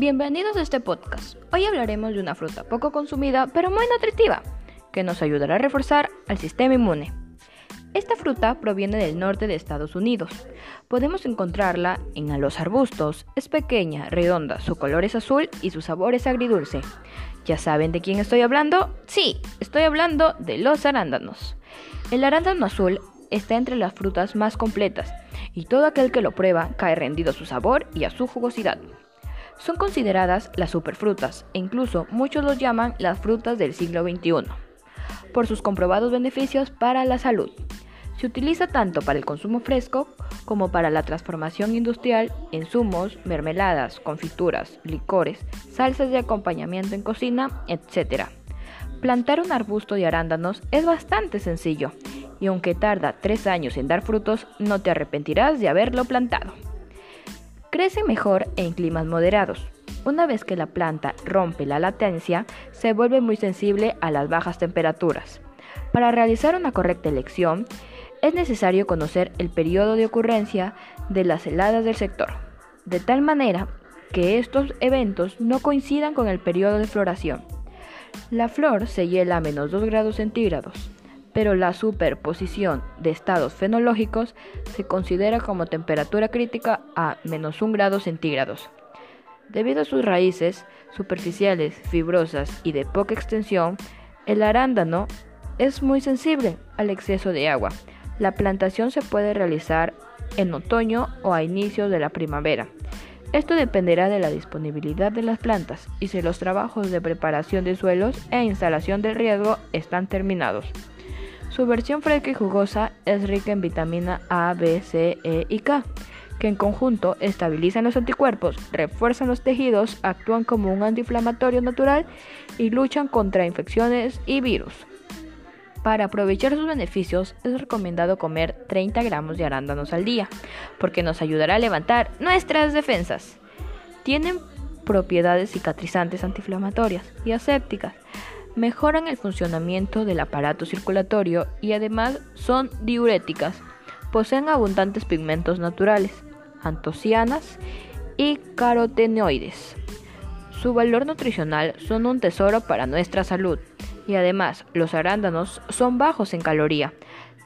Bienvenidos a este podcast. Hoy hablaremos de una fruta poco consumida pero muy nutritiva, que nos ayudará a reforzar al sistema inmune. Esta fruta proviene del norte de Estados Unidos. Podemos encontrarla en los arbustos. Es pequeña, redonda, su color es azul y su sabor es agridulce. ¿Ya saben de quién estoy hablando? Sí, estoy hablando de los arándanos. El arándano azul está entre las frutas más completas y todo aquel que lo prueba cae rendido a su sabor y a su jugosidad. Son consideradas las superfrutas e incluso muchos los llaman las frutas del siglo XXI por sus comprobados beneficios para la salud. Se utiliza tanto para el consumo fresco como para la transformación industrial en zumos, mermeladas, confituras, licores, salsas de acompañamiento en cocina, etc. Plantar un arbusto de arándanos es bastante sencillo y aunque tarda tres años en dar frutos, no te arrepentirás de haberlo plantado. Crece mejor en climas moderados. Una vez que la planta rompe la latencia, se vuelve muy sensible a las bajas temperaturas. Para realizar una correcta elección, es necesario conocer el periodo de ocurrencia de las heladas del sector, de tal manera que estos eventos no coincidan con el periodo de floración. La flor se hiela a menos 2 grados centígrados, pero la superposición de estados fenológicos se considera como temperatura crítica a menos 1 grado centígrados. Debido a sus raíces superficiales, fibrosas y de poca extensión, el arándano es muy sensible al exceso de agua, la plantación se puede realizar en otoño o a inicios de la primavera. Esto dependerá de la disponibilidad de las plantas y si los trabajos de preparación de suelos e instalación del riesgo están terminados. Su versión fresca y jugosa es rica en vitamina A, B, C, E y K, que en conjunto estabilizan los anticuerpos, refuerzan los tejidos, actúan como un antiinflamatorio natural y luchan contra infecciones y virus. Para aprovechar sus beneficios es recomendado comer 30 gramos de arándanos al día, porque nos ayudará a levantar nuestras defensas. Tienen propiedades cicatrizantes antiinflamatorias y asépticas, mejoran el funcionamiento del aparato circulatorio y además son diuréticas. Poseen abundantes pigmentos naturales, antocianas y carotenoides. Su valor nutricional son un tesoro para nuestra salud y además los arándanos son bajos en caloría.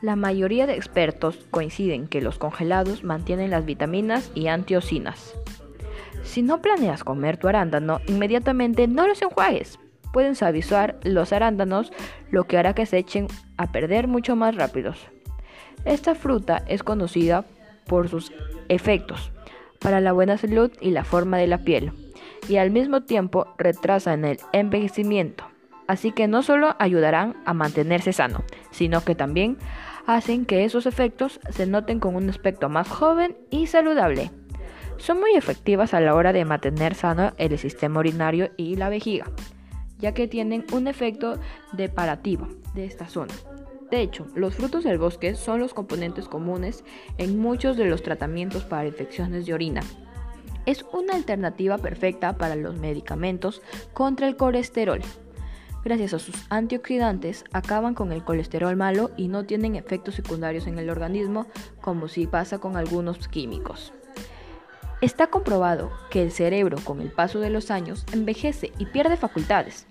La mayoría de expertos coinciden que los congelados mantienen las vitaminas y antiocinas. Si no planeas comer tu arándano, inmediatamente no los enjuagues. Pueden suavizar los arándanos, lo que hará que se echen a perder mucho más rápidos. Esta fruta es conocida por sus efectos para la buena salud y la forma de la piel, y al mismo tiempo retrasan el envejecimiento. Así que no solo ayudarán a mantenerse sano, sino que también hacen que esos efectos se noten con un aspecto más joven y saludable. Son muy efectivas a la hora de mantener sano el sistema urinario y la vejiga, ya que tienen un efecto deparativo de esta zona. De hecho, los frutos del bosque son los componentes comunes en muchos de los tratamientos para infecciones de orina. Es una alternativa perfecta para los medicamentos contra el colesterol gracias a sus antioxidantes, acaban con el colesterol malo y no tienen efectos secundarios en el organismo como si pasa con algunos químicos. Está comprobado que el cerebro con el paso de los años envejece y pierde facultades.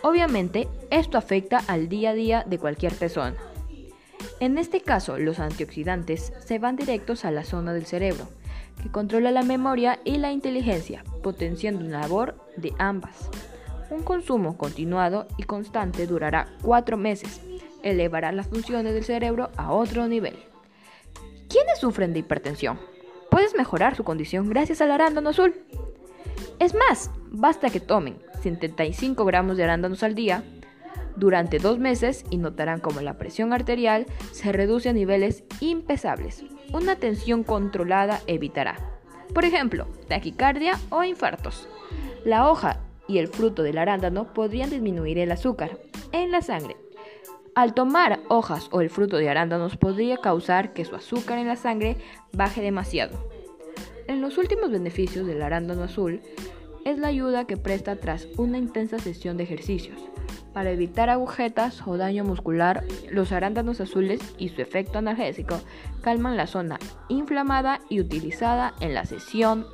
Obviamente, esto afecta al día a día de cualquier persona. En este caso, los antioxidantes se van directos a la zona del cerebro, que controla la memoria y la inteligencia, potenciando una labor de ambas. Un consumo continuado y constante durará cuatro meses. Elevará las funciones del cerebro a otro nivel. ¿Quiénes sufren de hipertensión? Puedes mejorar su condición gracias al arándano azul. Es más, basta que tomen 75 gramos de arándanos al día durante dos meses y notarán como la presión arterial se reduce a niveles impesables. Una tensión controlada evitará, por ejemplo, taquicardia o infartos. La hoja y el fruto del arándano podrían disminuir el azúcar en la sangre. Al tomar hojas o el fruto de arándanos podría causar que su azúcar en la sangre baje demasiado. En los últimos beneficios del arándano azul es la ayuda que presta tras una intensa sesión de ejercicios. Para evitar agujetas o daño muscular, los arándanos azules y su efecto analgésico calman la zona inflamada y utilizada en la sesión